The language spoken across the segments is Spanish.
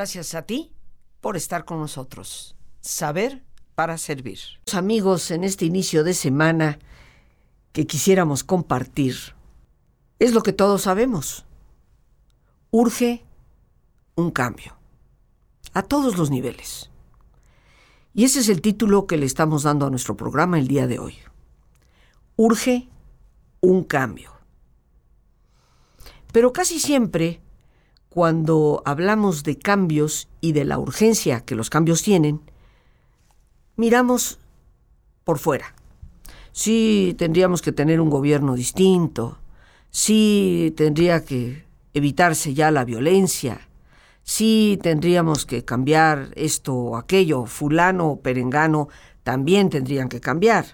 Gracias a ti por estar con nosotros. Saber para servir. Amigos, en este inicio de semana que quisiéramos compartir es lo que todos sabemos. Urge un cambio. A todos los niveles. Y ese es el título que le estamos dando a nuestro programa el día de hoy. Urge un cambio. Pero casi siempre, cuando hablamos de cambios y de la urgencia que los cambios tienen, miramos por fuera. Sí, tendríamos que tener un gobierno distinto, sí, tendría que evitarse ya la violencia, sí, tendríamos que cambiar esto o aquello, fulano o perengano también tendrían que cambiar.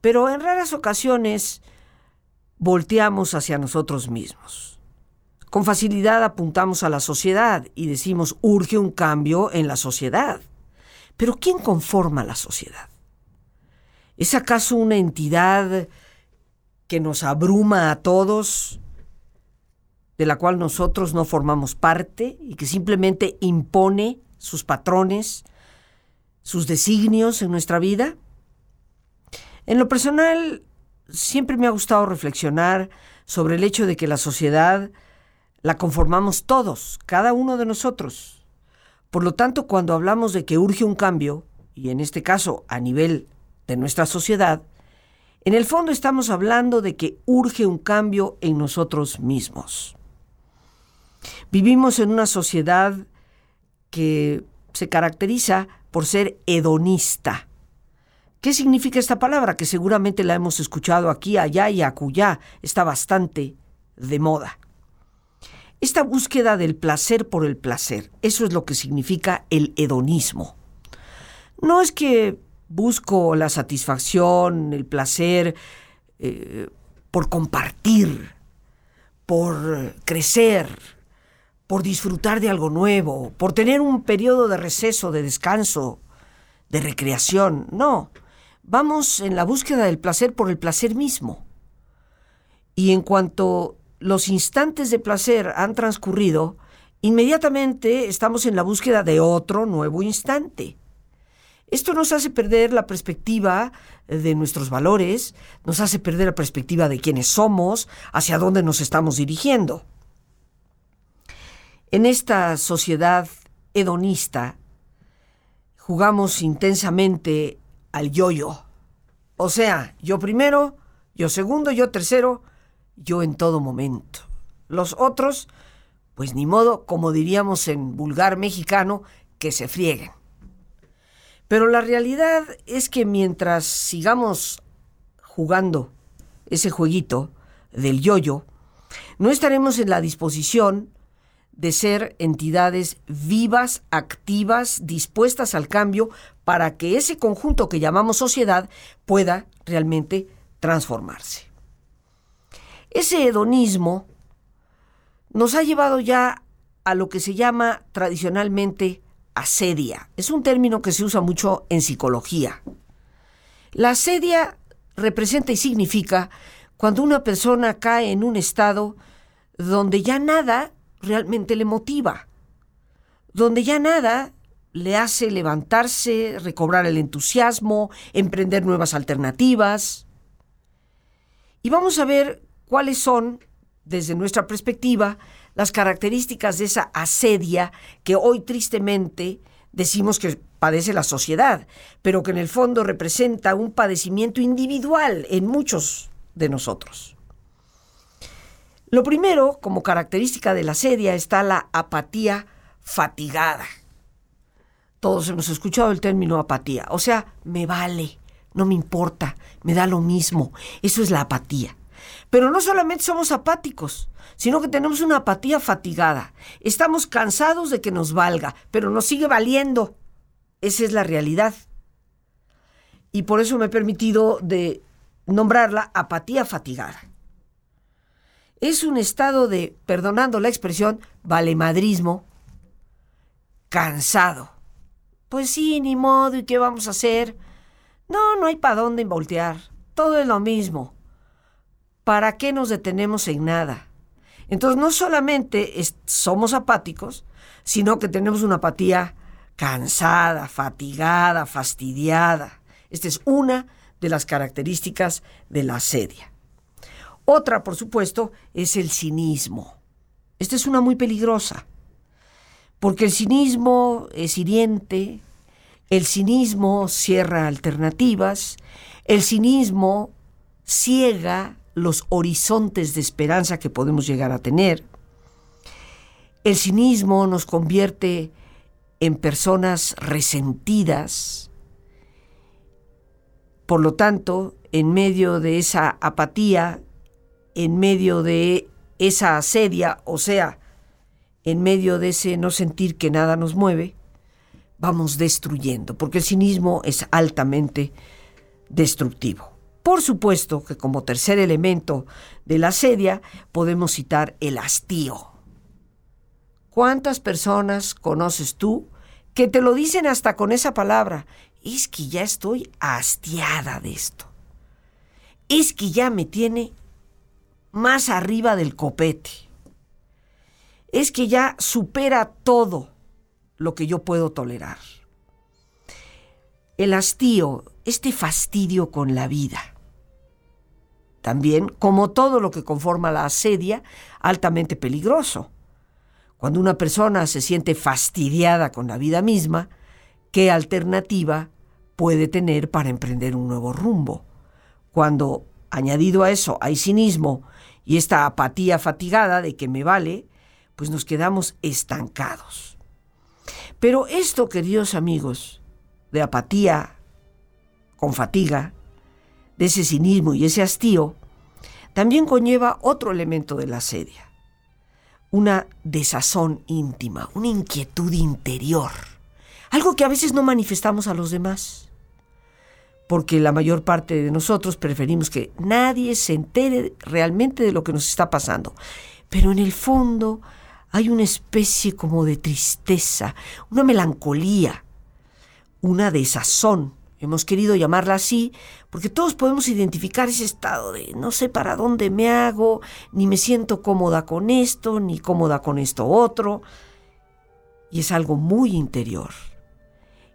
Pero en raras ocasiones volteamos hacia nosotros mismos. Con facilidad apuntamos a la sociedad y decimos urge un cambio en la sociedad. Pero ¿quién conforma la sociedad? ¿Es acaso una entidad que nos abruma a todos, de la cual nosotros no formamos parte y que simplemente impone sus patrones, sus designios en nuestra vida? En lo personal, siempre me ha gustado reflexionar sobre el hecho de que la sociedad la conformamos todos, cada uno de nosotros. Por lo tanto, cuando hablamos de que urge un cambio, y en este caso a nivel de nuestra sociedad, en el fondo estamos hablando de que urge un cambio en nosotros mismos. Vivimos en una sociedad que se caracteriza por ser hedonista. ¿Qué significa esta palabra? Que seguramente la hemos escuchado aquí, allá y acullá. Está bastante de moda. Esta búsqueda del placer por el placer, eso es lo que significa el hedonismo. No es que busco la satisfacción, el placer eh, por compartir, por crecer, por disfrutar de algo nuevo, por tener un periodo de receso, de descanso, de recreación. No, vamos en la búsqueda del placer por el placer mismo. Y en cuanto los instantes de placer han transcurrido, inmediatamente estamos en la búsqueda de otro nuevo instante. Esto nos hace perder la perspectiva de nuestros valores, nos hace perder la perspectiva de quiénes somos, hacia dónde nos estamos dirigiendo. En esta sociedad hedonista, jugamos intensamente al yo-yo. O sea, yo primero, yo segundo, yo tercero, yo en todo momento. Los otros, pues ni modo, como diríamos en vulgar mexicano, que se frieguen. Pero la realidad es que mientras sigamos jugando ese jueguito del yoyo, no estaremos en la disposición de ser entidades vivas, activas, dispuestas al cambio para que ese conjunto que llamamos sociedad pueda realmente transformarse. Ese hedonismo nos ha llevado ya a lo que se llama tradicionalmente asedia. Es un término que se usa mucho en psicología. La asedia representa y significa cuando una persona cae en un estado donde ya nada realmente le motiva, donde ya nada le hace levantarse, recobrar el entusiasmo, emprender nuevas alternativas. Y vamos a ver cuáles son, desde nuestra perspectiva, las características de esa asedia que hoy tristemente decimos que padece la sociedad, pero que en el fondo representa un padecimiento individual en muchos de nosotros. Lo primero, como característica de la asedia, está la apatía fatigada. Todos hemos escuchado el término apatía, o sea, me vale, no me importa, me da lo mismo. Eso es la apatía. Pero no solamente somos apáticos, sino que tenemos una apatía fatigada. Estamos cansados de que nos valga, pero nos sigue valiendo. Esa es la realidad. Y por eso me he permitido de nombrarla apatía fatigada. Es un estado de, perdonando la expresión, valemadrismo, cansado. Pues sí, ni modo, ¿y qué vamos a hacer? No, no hay para dónde voltear. Todo es lo mismo. ¿Para qué nos detenemos en nada? Entonces no solamente somos apáticos, sino que tenemos una apatía cansada, fatigada, fastidiada. Esta es una de las características de la asedia. Otra, por supuesto, es el cinismo. Esta es una muy peligrosa, porque el cinismo es hiriente, el cinismo cierra alternativas, el cinismo ciega los horizontes de esperanza que podemos llegar a tener. El cinismo nos convierte en personas resentidas. Por lo tanto, en medio de esa apatía, en medio de esa asedia, o sea, en medio de ese no sentir que nada nos mueve, vamos destruyendo, porque el cinismo es altamente destructivo. Por supuesto que como tercer elemento de la asedia podemos citar el hastío. ¿Cuántas personas conoces tú que te lo dicen hasta con esa palabra? Es que ya estoy hastiada de esto. Es que ya me tiene más arriba del copete. Es que ya supera todo lo que yo puedo tolerar. El hastío, este fastidio con la vida. También, como todo lo que conforma la asedia, altamente peligroso. Cuando una persona se siente fastidiada con la vida misma, ¿qué alternativa puede tener para emprender un nuevo rumbo? Cuando, añadido a eso, hay cinismo y esta apatía fatigada de que me vale, pues nos quedamos estancados. Pero esto, queridos amigos, de apatía con fatiga, de ese cinismo y ese hastío, también conlleva otro elemento de la asedia una desazón íntima, una inquietud interior, algo que a veces no manifestamos a los demás, porque la mayor parte de nosotros preferimos que nadie se entere realmente de lo que nos está pasando, pero en el fondo hay una especie como de tristeza, una melancolía, una desazón Hemos querido llamarla así porque todos podemos identificar ese estado de no sé para dónde me hago, ni me siento cómoda con esto, ni cómoda con esto otro. Y es algo muy interior.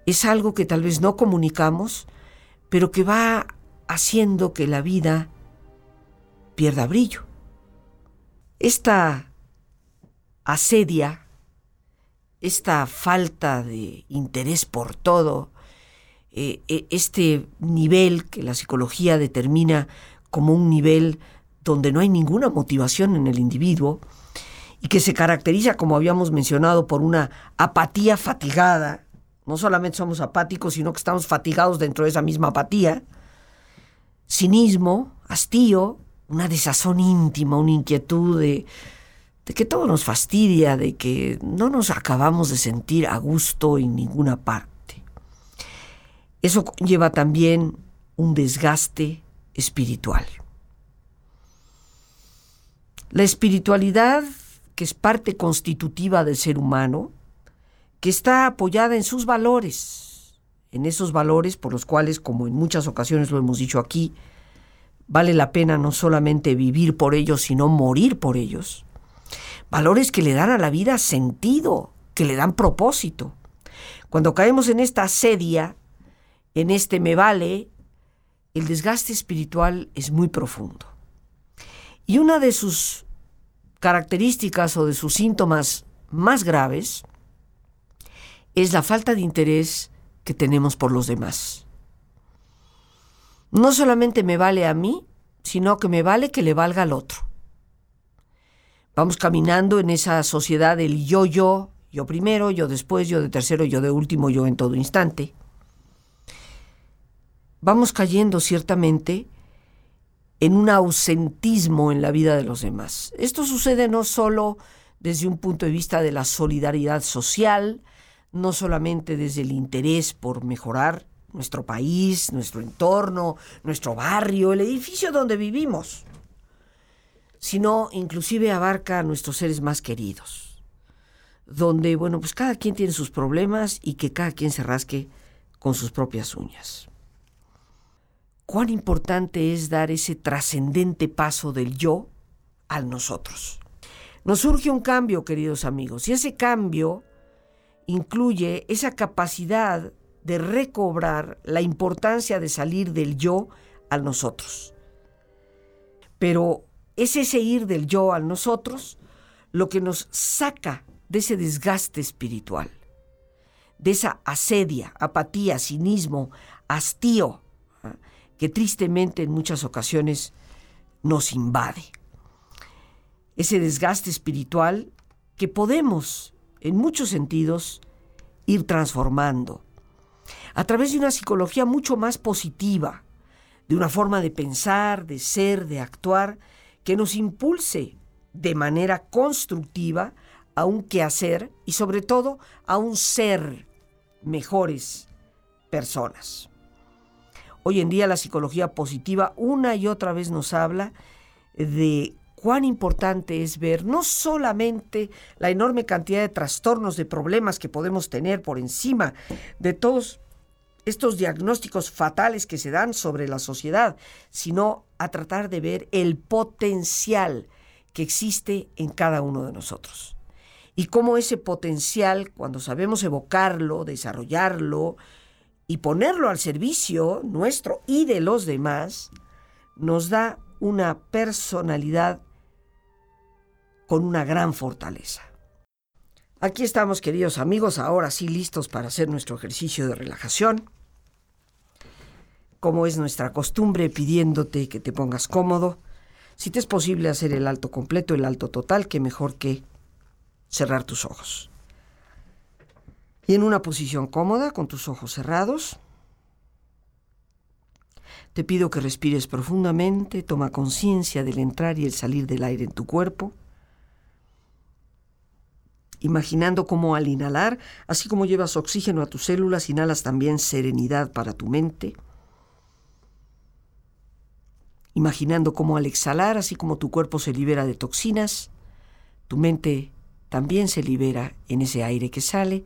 Es algo que tal vez no comunicamos, pero que va haciendo que la vida pierda brillo. Esta asedia, esta falta de interés por todo, eh, eh, este nivel que la psicología determina como un nivel donde no hay ninguna motivación en el individuo y que se caracteriza, como habíamos mencionado, por una apatía fatigada. No solamente somos apáticos, sino que estamos fatigados dentro de esa misma apatía. Cinismo, hastío, una desazón íntima, una inquietud de, de que todo nos fastidia, de que no nos acabamos de sentir a gusto en ninguna parte. Eso lleva también un desgaste espiritual. La espiritualidad, que es parte constitutiva del ser humano, que está apoyada en sus valores, en esos valores por los cuales, como en muchas ocasiones lo hemos dicho aquí, vale la pena no solamente vivir por ellos, sino morir por ellos. Valores que le dan a la vida sentido, que le dan propósito. Cuando caemos en esta sedia, en este me vale, el desgaste espiritual es muy profundo. Y una de sus características o de sus síntomas más graves es la falta de interés que tenemos por los demás. No solamente me vale a mí, sino que me vale que le valga al otro. Vamos caminando en esa sociedad del yo-yo, yo primero, yo después, yo de tercero, yo de último, yo en todo instante vamos cayendo ciertamente en un ausentismo en la vida de los demás. Esto sucede no solo desde un punto de vista de la solidaridad social, no solamente desde el interés por mejorar nuestro país, nuestro entorno, nuestro barrio, el edificio donde vivimos, sino inclusive abarca a nuestros seres más queridos, donde, bueno, pues cada quien tiene sus problemas y que cada quien se rasque con sus propias uñas cuán importante es dar ese trascendente paso del yo al nosotros. Nos surge un cambio, queridos amigos, y ese cambio incluye esa capacidad de recobrar la importancia de salir del yo al nosotros. Pero es ese ir del yo al nosotros lo que nos saca de ese desgaste espiritual, de esa asedia, apatía, cinismo, hastío, ¿ah? Que tristemente en muchas ocasiones nos invade. Ese desgaste espiritual que podemos, en muchos sentidos, ir transformando a través de una psicología mucho más positiva, de una forma de pensar, de ser, de actuar, que nos impulse de manera constructiva a un quehacer y sobre todo a un ser mejores personas. Hoy en día la psicología positiva una y otra vez nos habla de cuán importante es ver no solamente la enorme cantidad de trastornos, de problemas que podemos tener por encima de todos estos diagnósticos fatales que se dan sobre la sociedad, sino a tratar de ver el potencial que existe en cada uno de nosotros. Y cómo ese potencial, cuando sabemos evocarlo, desarrollarlo y ponerlo al servicio nuestro y de los demás, nos da una personalidad con una gran fortaleza. Aquí estamos, queridos amigos, ahora sí listos para hacer nuestro ejercicio de relajación como es nuestra costumbre, pidiéndote que te pongas cómodo. Si te es posible hacer el alto completo, el alto total, que mejor que cerrar tus ojos. Y en una posición cómoda, con tus ojos cerrados, te pido que respires profundamente, toma conciencia del entrar y el salir del aire en tu cuerpo, imaginando cómo al inhalar, así como llevas oxígeno a tus células, inhalas también serenidad para tu mente. Imaginando cómo al exhalar, así como tu cuerpo se libera de toxinas, tu mente también se libera en ese aire que sale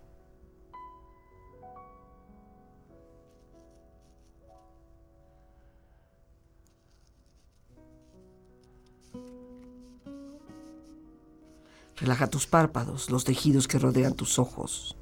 Relaja tus párpados, los tejidos que rodean tus ojos.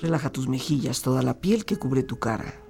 Relaja tus mejillas, toda la piel que cubre tu cara.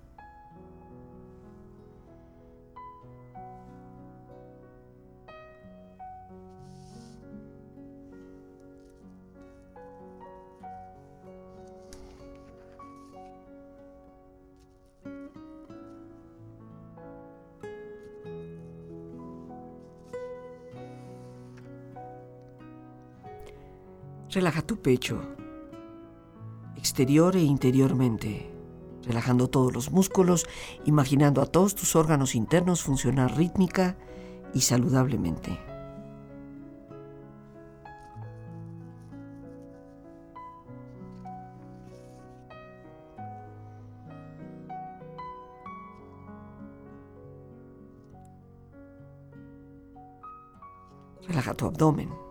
Relaja tu pecho, exterior e interiormente, relajando todos los músculos, imaginando a todos tus órganos internos funcionar rítmica y saludablemente. Relaja tu abdomen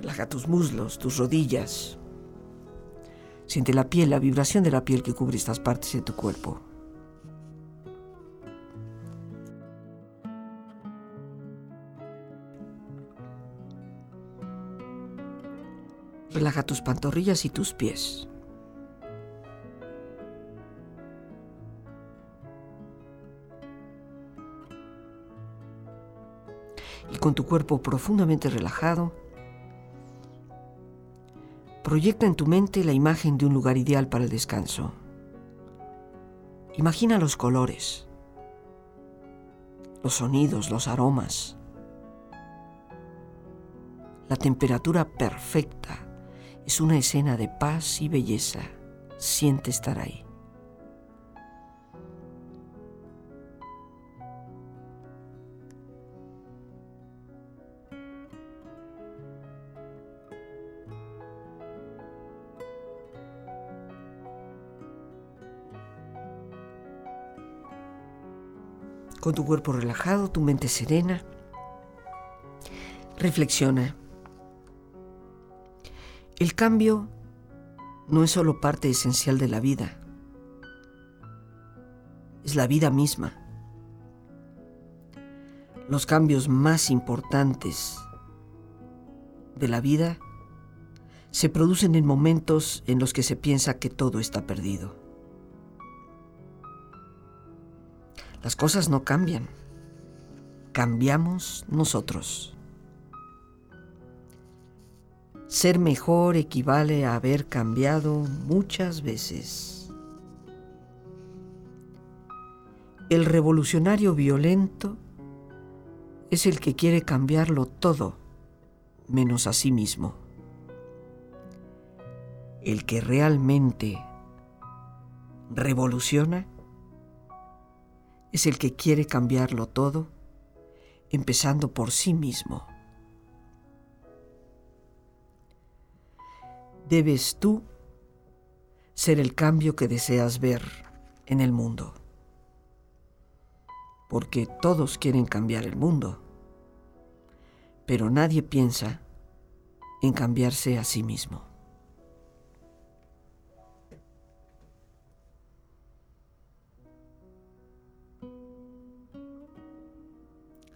Relaja tus muslos, tus rodillas. Siente la piel, la vibración de la piel que cubre estas partes de tu cuerpo. Relaja tus pantorrillas y tus pies. Y con tu cuerpo profundamente relajado, Proyecta en tu mente la imagen de un lugar ideal para el descanso. Imagina los colores, los sonidos, los aromas, la temperatura perfecta. Es una escena de paz y belleza. Siente estar ahí. Con tu cuerpo relajado, tu mente serena. Reflexiona. El cambio no es solo parte esencial de la vida, es la vida misma. Los cambios más importantes de la vida se producen en momentos en los que se piensa que todo está perdido. Las cosas no cambian. Cambiamos nosotros. Ser mejor equivale a haber cambiado muchas veces. El revolucionario violento es el que quiere cambiarlo todo, menos a sí mismo. El que realmente revoluciona es el que quiere cambiarlo todo, empezando por sí mismo. Debes tú ser el cambio que deseas ver en el mundo, porque todos quieren cambiar el mundo, pero nadie piensa en cambiarse a sí mismo.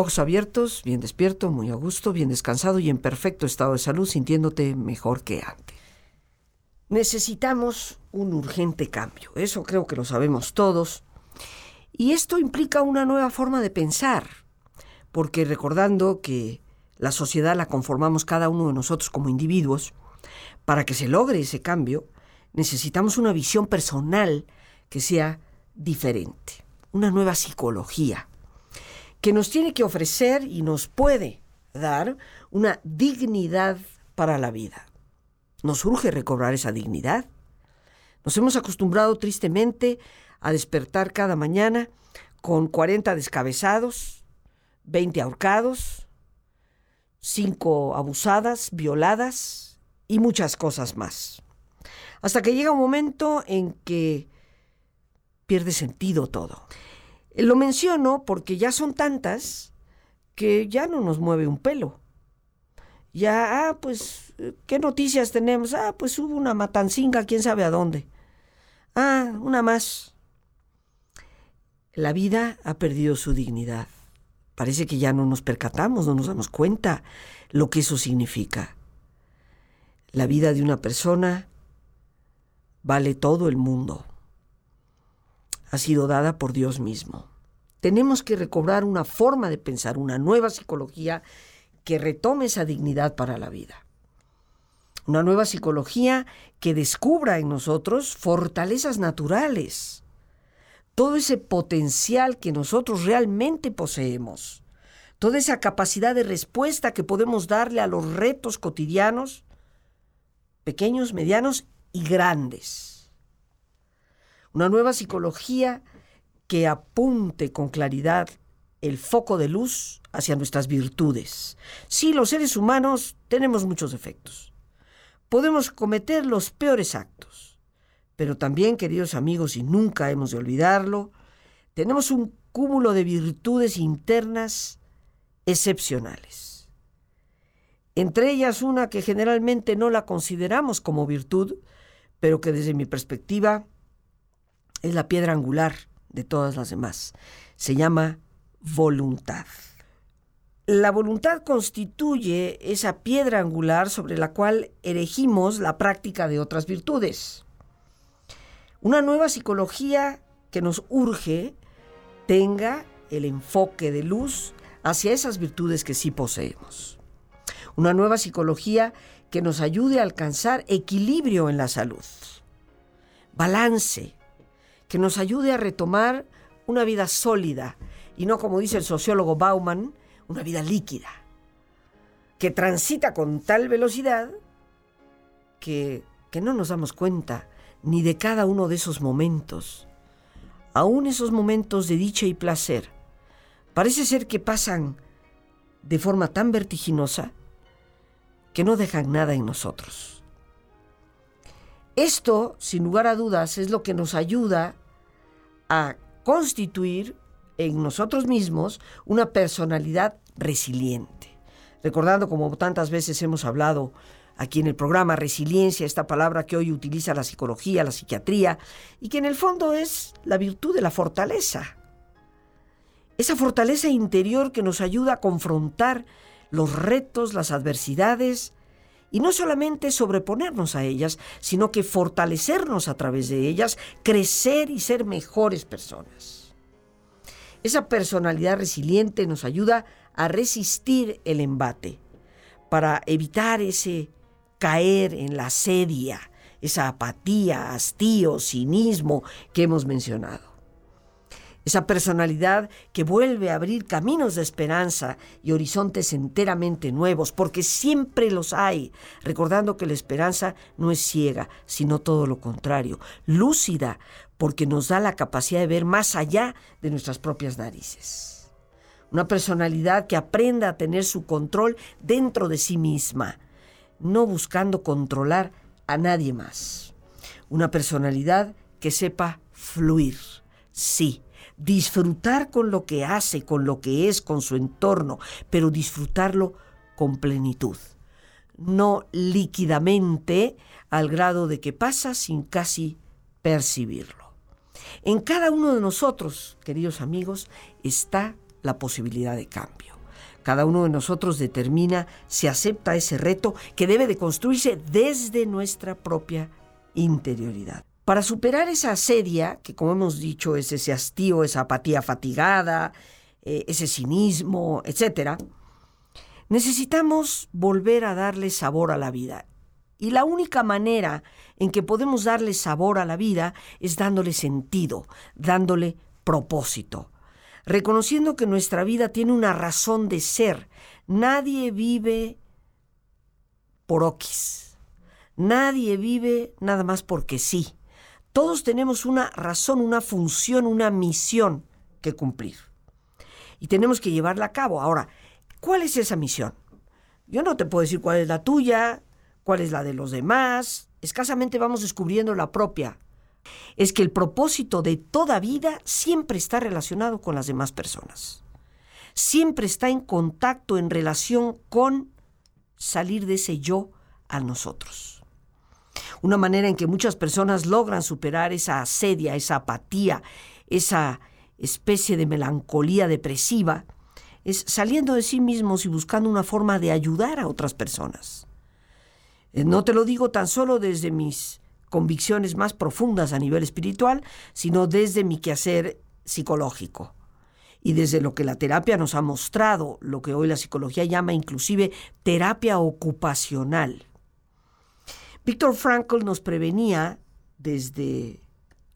Ojos abiertos, bien despierto, muy a gusto, bien descansado y en perfecto estado de salud, sintiéndote mejor que antes. Necesitamos un urgente cambio, eso creo que lo sabemos todos. Y esto implica una nueva forma de pensar, porque recordando que la sociedad la conformamos cada uno de nosotros como individuos, para que se logre ese cambio, necesitamos una visión personal que sea diferente, una nueva psicología, que nos tiene que ofrecer y nos puede dar una dignidad para la vida. Nos urge recobrar esa dignidad. Nos hemos acostumbrado tristemente a despertar cada mañana con 40 descabezados, 20 ahorcados, 5 abusadas, violadas y muchas cosas más. Hasta que llega un momento en que pierde sentido todo. Eh, lo menciono porque ya son tantas que ya no nos mueve un pelo. Ya, ah, pues, ¿qué noticias tenemos? Ah, pues hubo una matancinga, quién sabe a dónde. Ah, una más. La vida ha perdido su dignidad. Parece que ya no nos percatamos, no nos damos cuenta lo que eso significa. La vida de una persona vale todo el mundo. Ha sido dada por Dios mismo. Tenemos que recobrar una forma de pensar, una nueva psicología que retome esa dignidad para la vida. Una nueva psicología que descubra en nosotros fortalezas naturales, todo ese potencial que nosotros realmente poseemos, toda esa capacidad de respuesta que podemos darle a los retos cotidianos, pequeños, medianos y grandes. Una nueva psicología que apunte con claridad el foco de luz hacia nuestras virtudes. Sí, los seres humanos tenemos muchos defectos. Podemos cometer los peores actos. Pero también, queridos amigos, y nunca hemos de olvidarlo, tenemos un cúmulo de virtudes internas excepcionales. Entre ellas una que generalmente no la consideramos como virtud, pero que desde mi perspectiva es la piedra angular de todas las demás. Se llama voluntad. La voluntad constituye esa piedra angular sobre la cual erigimos la práctica de otras virtudes. Una nueva psicología que nos urge tenga el enfoque de luz hacia esas virtudes que sí poseemos. Una nueva psicología que nos ayude a alcanzar equilibrio en la salud, balance, que nos ayude a retomar una vida sólida y no, como dice el sociólogo Bauman, una vida líquida, que transita con tal velocidad que, que no nos damos cuenta ni de cada uno de esos momentos, aún esos momentos de dicha y placer. Parece ser que pasan de forma tan vertiginosa que no dejan nada en nosotros. Esto, sin lugar a dudas, es lo que nos ayuda a constituir en nosotros mismos una personalidad resiliente. Recordando, como tantas veces hemos hablado aquí en el programa, resiliencia, esta palabra que hoy utiliza la psicología, la psiquiatría, y que en el fondo es la virtud de la fortaleza. Esa fortaleza interior que nos ayuda a confrontar los retos, las adversidades, y no solamente sobreponernos a ellas, sino que fortalecernos a través de ellas, crecer y ser mejores personas. Esa personalidad resiliente nos ayuda a resistir el embate, para evitar ese caer en la sedia, esa apatía, hastío, cinismo que hemos mencionado esa personalidad que vuelve a abrir caminos de esperanza y horizontes enteramente nuevos, porque siempre los hay, recordando que la esperanza no es ciega, sino todo lo contrario, lúcida, porque nos da la capacidad de ver más allá de nuestras propias narices. Una personalidad que aprenda a tener su control dentro de sí misma, no buscando controlar a nadie más. Una personalidad que sepa fluir, sí, disfrutar con lo que hace, con lo que es, con su entorno, pero disfrutarlo con plenitud, no líquidamente al grado de que pasa sin casi percibirlo. En cada uno de nosotros, queridos amigos, está la posibilidad de cambio. Cada uno de nosotros determina si acepta ese reto que debe de construirse desde nuestra propia interioridad. Para superar esa asedia, que como hemos dicho es ese hastío, esa apatía fatigada, eh, ese cinismo, etc., necesitamos volver a darle sabor a la vida. Y la única manera en que podemos darle sabor a la vida es dándole sentido, dándole propósito, reconociendo que nuestra vida tiene una razón de ser. Nadie vive por oquis. Nadie vive nada más porque sí. Todos tenemos una razón, una función, una misión que cumplir. Y tenemos que llevarla a cabo. Ahora, ¿cuál es esa misión? Yo no te puedo decir cuál es la tuya, cuál es la de los demás. Escasamente vamos descubriendo la propia. Es que el propósito de toda vida siempre está relacionado con las demás personas. Siempre está en contacto, en relación con salir de ese yo a nosotros. Una manera en que muchas personas logran superar esa asedia, esa apatía, esa especie de melancolía depresiva, es saliendo de sí mismos y buscando una forma de ayudar a otras personas. Eh, no te lo digo tan solo desde mis convicciones más profundas a nivel espiritual, sino desde mi quehacer psicológico y desde lo que la terapia nos ha mostrado, lo que hoy la psicología llama inclusive terapia ocupacional. Víctor Frankl nos prevenía desde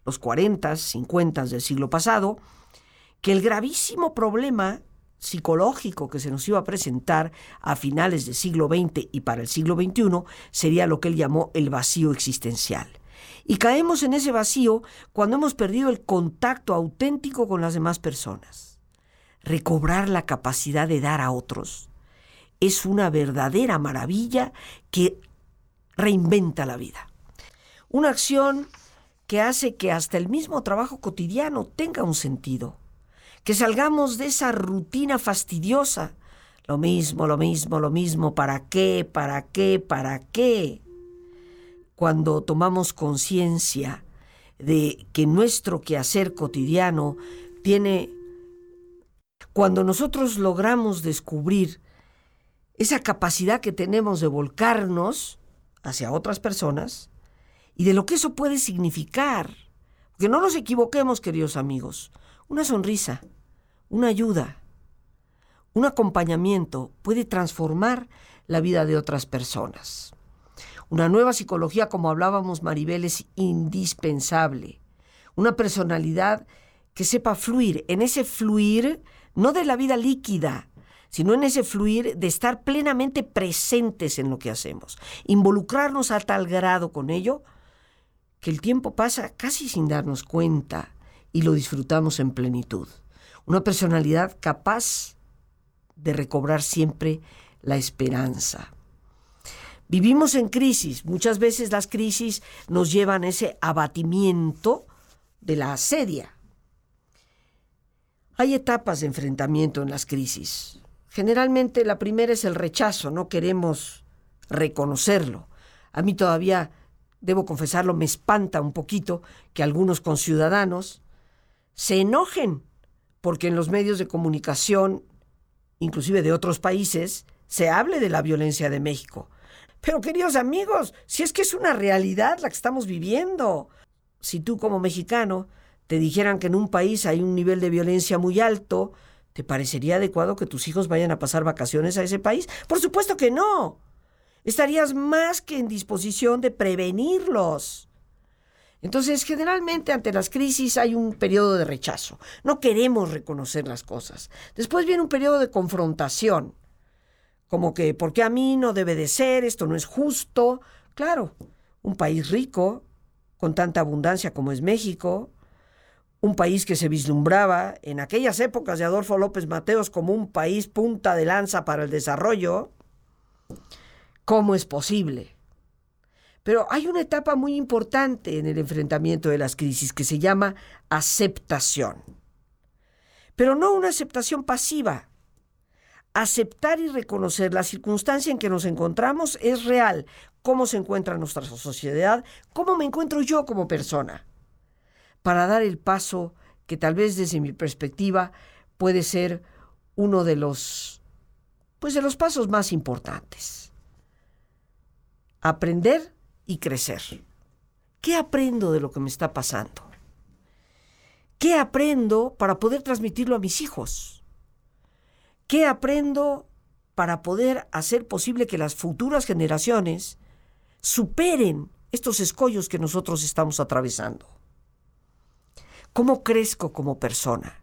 los 40, 50 del siglo pasado, que el gravísimo problema psicológico que se nos iba a presentar a finales del siglo XX y para el siglo XXI sería lo que él llamó el vacío existencial. Y caemos en ese vacío cuando hemos perdido el contacto auténtico con las demás personas. Recobrar la capacidad de dar a otros es una verdadera maravilla que reinventa la vida. Una acción que hace que hasta el mismo trabajo cotidiano tenga un sentido, que salgamos de esa rutina fastidiosa. Lo mismo, lo mismo, lo mismo, ¿para qué? ¿Para qué? ¿Para qué? Cuando tomamos conciencia de que nuestro quehacer cotidiano tiene... Cuando nosotros logramos descubrir esa capacidad que tenemos de volcarnos hacia otras personas, y de lo que eso puede significar. Que no nos equivoquemos, queridos amigos. Una sonrisa, una ayuda, un acompañamiento puede transformar la vida de otras personas. Una nueva psicología, como hablábamos Maribel, es indispensable. Una personalidad que sepa fluir, en ese fluir no de la vida líquida, sino en ese fluir de estar plenamente presentes en lo que hacemos, involucrarnos a tal grado con ello que el tiempo pasa casi sin darnos cuenta y lo disfrutamos en plenitud. Una personalidad capaz de recobrar siempre la esperanza. Vivimos en crisis. Muchas veces las crisis nos llevan a ese abatimiento de la asedia. Hay etapas de enfrentamiento en las crisis. Generalmente la primera es el rechazo, no queremos reconocerlo. A mí todavía debo confesarlo, me espanta un poquito que algunos conciudadanos se enojen porque en los medios de comunicación, inclusive de otros países, se hable de la violencia de México. Pero queridos amigos, si es que es una realidad la que estamos viviendo, si tú como mexicano te dijeran que en un país hay un nivel de violencia muy alto, ¿te parecería adecuado que tus hijos vayan a pasar vacaciones a ese país? Por supuesto que no estarías más que en disposición de prevenirlos. Entonces, generalmente ante las crisis hay un periodo de rechazo. No queremos reconocer las cosas. Después viene un periodo de confrontación. Como que, ¿por qué a mí no debe de ser? Esto no es justo. Claro, un país rico, con tanta abundancia como es México, un país que se vislumbraba en aquellas épocas de Adolfo López Mateos como un país punta de lanza para el desarrollo, cómo es posible. Pero hay una etapa muy importante en el enfrentamiento de las crisis que se llama aceptación. Pero no una aceptación pasiva. Aceptar y reconocer la circunstancia en que nos encontramos es real. Cómo se encuentra nuestra sociedad, cómo me encuentro yo como persona. Para dar el paso que tal vez desde mi perspectiva puede ser uno de los pues de los pasos más importantes aprender y crecer. ¿Qué aprendo de lo que me está pasando? ¿Qué aprendo para poder transmitirlo a mis hijos? ¿Qué aprendo para poder hacer posible que las futuras generaciones superen estos escollos que nosotros estamos atravesando? ¿Cómo crezco como persona?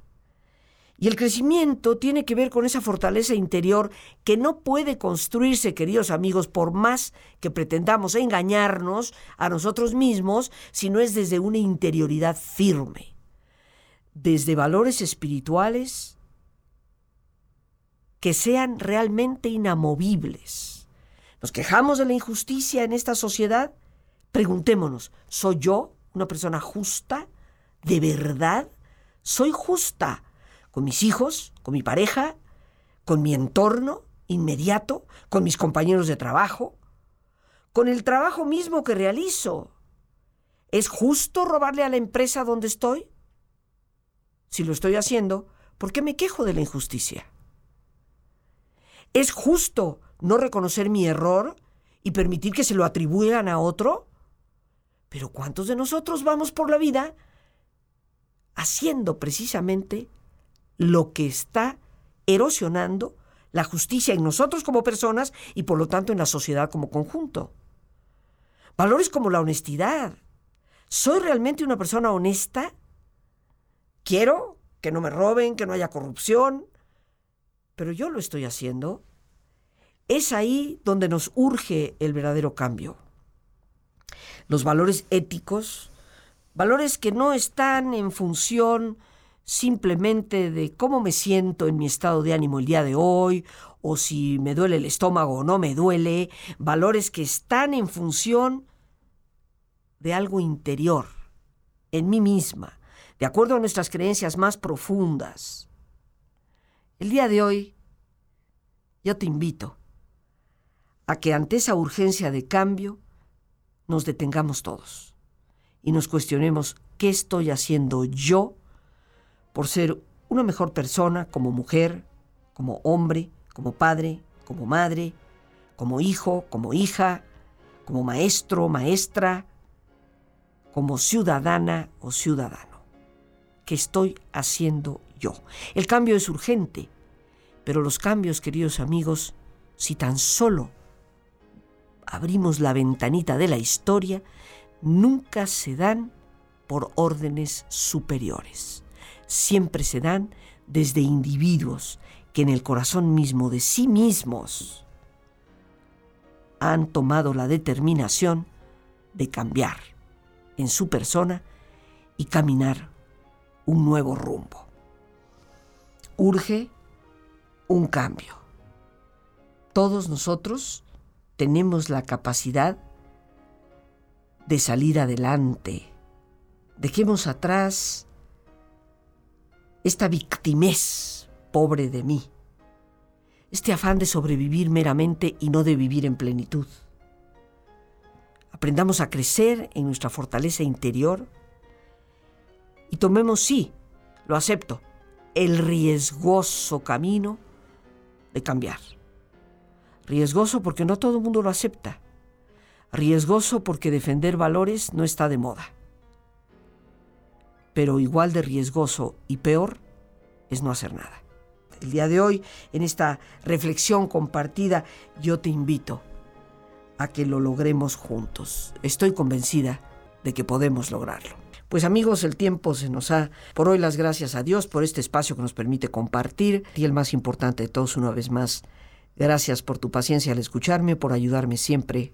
Y el crecimiento tiene que ver con esa fortaleza interior que no puede construirse, queridos amigos, por más que pretendamos engañarnos a nosotros mismos, si no es desde una interioridad firme, desde valores espirituales que sean realmente inamovibles. ¿Nos quejamos de la injusticia en esta sociedad? Preguntémonos, ¿soy yo una persona justa? ¿De verdad? ¿Soy justa? con mis hijos, con mi pareja, con mi entorno inmediato, con mis compañeros de trabajo, con el trabajo mismo que realizo. ¿Es justo robarle a la empresa donde estoy? Si lo estoy haciendo, ¿por qué me quejo de la injusticia? ¿Es justo no reconocer mi error y permitir que se lo atribuyan a otro? Pero ¿cuántos de nosotros vamos por la vida haciendo precisamente lo que está erosionando la justicia en nosotros como personas y por lo tanto en la sociedad como conjunto? Valores como la honestidad. ¿Soy realmente una persona honesta? ¿Quiero que no me roben, que no haya corrupción? Pero yo lo estoy haciendo. Es ahí donde nos urge el verdadero cambio. Los valores éticos, valores que no están en función simplemente de cómo me siento en mi estado de ánimo el día de hoy, o si me duele el estómago o no me duele, valores que están en función de algo interior, en mí misma, de acuerdo a nuestras creencias más profundas. El día de hoy, yo te invito a que ante esa urgencia de cambio nos detengamos todos y nos cuestionemos qué estoy haciendo yo por ser una mejor persona como mujer, como hombre, como padre, como madre, como hijo, como hija, como maestro, maestra, como ciudadana o ciudadano. ¿Qué estoy haciendo yo? El cambio es urgente, pero los cambios, queridos amigos, si tan solo abrimos la ventanita de la historia, nunca se dan por órdenes superiores. Siempre se dan desde individuos que en el corazón mismo de sí mismos han tomado la determinación de cambiar en su persona y caminar un nuevo rumbo. Urge un cambio. Todos nosotros tenemos la capacidad de salir adelante. Dejemos atrás esta victimez pobre de mí, este afán de sobrevivir meramente y no de vivir en plenitud. Aprendamos a crecer en nuestra fortaleza interior y tomemos, sí, lo acepto, el riesgoso camino de cambiar. Riesgoso porque no todo el mundo lo acepta. Riesgoso porque defender valores no está de moda. Pero igual de riesgoso y peor es no hacer nada. El día de hoy, en esta reflexión compartida, yo te invito a que lo logremos juntos. Estoy convencida de que podemos lograrlo. Pues amigos, el tiempo se nos ha... Por hoy las gracias a Dios por este espacio que nos permite compartir y el más importante de todos una vez más, Gracias por tu paciencia al escucharme, por ayudarme siempre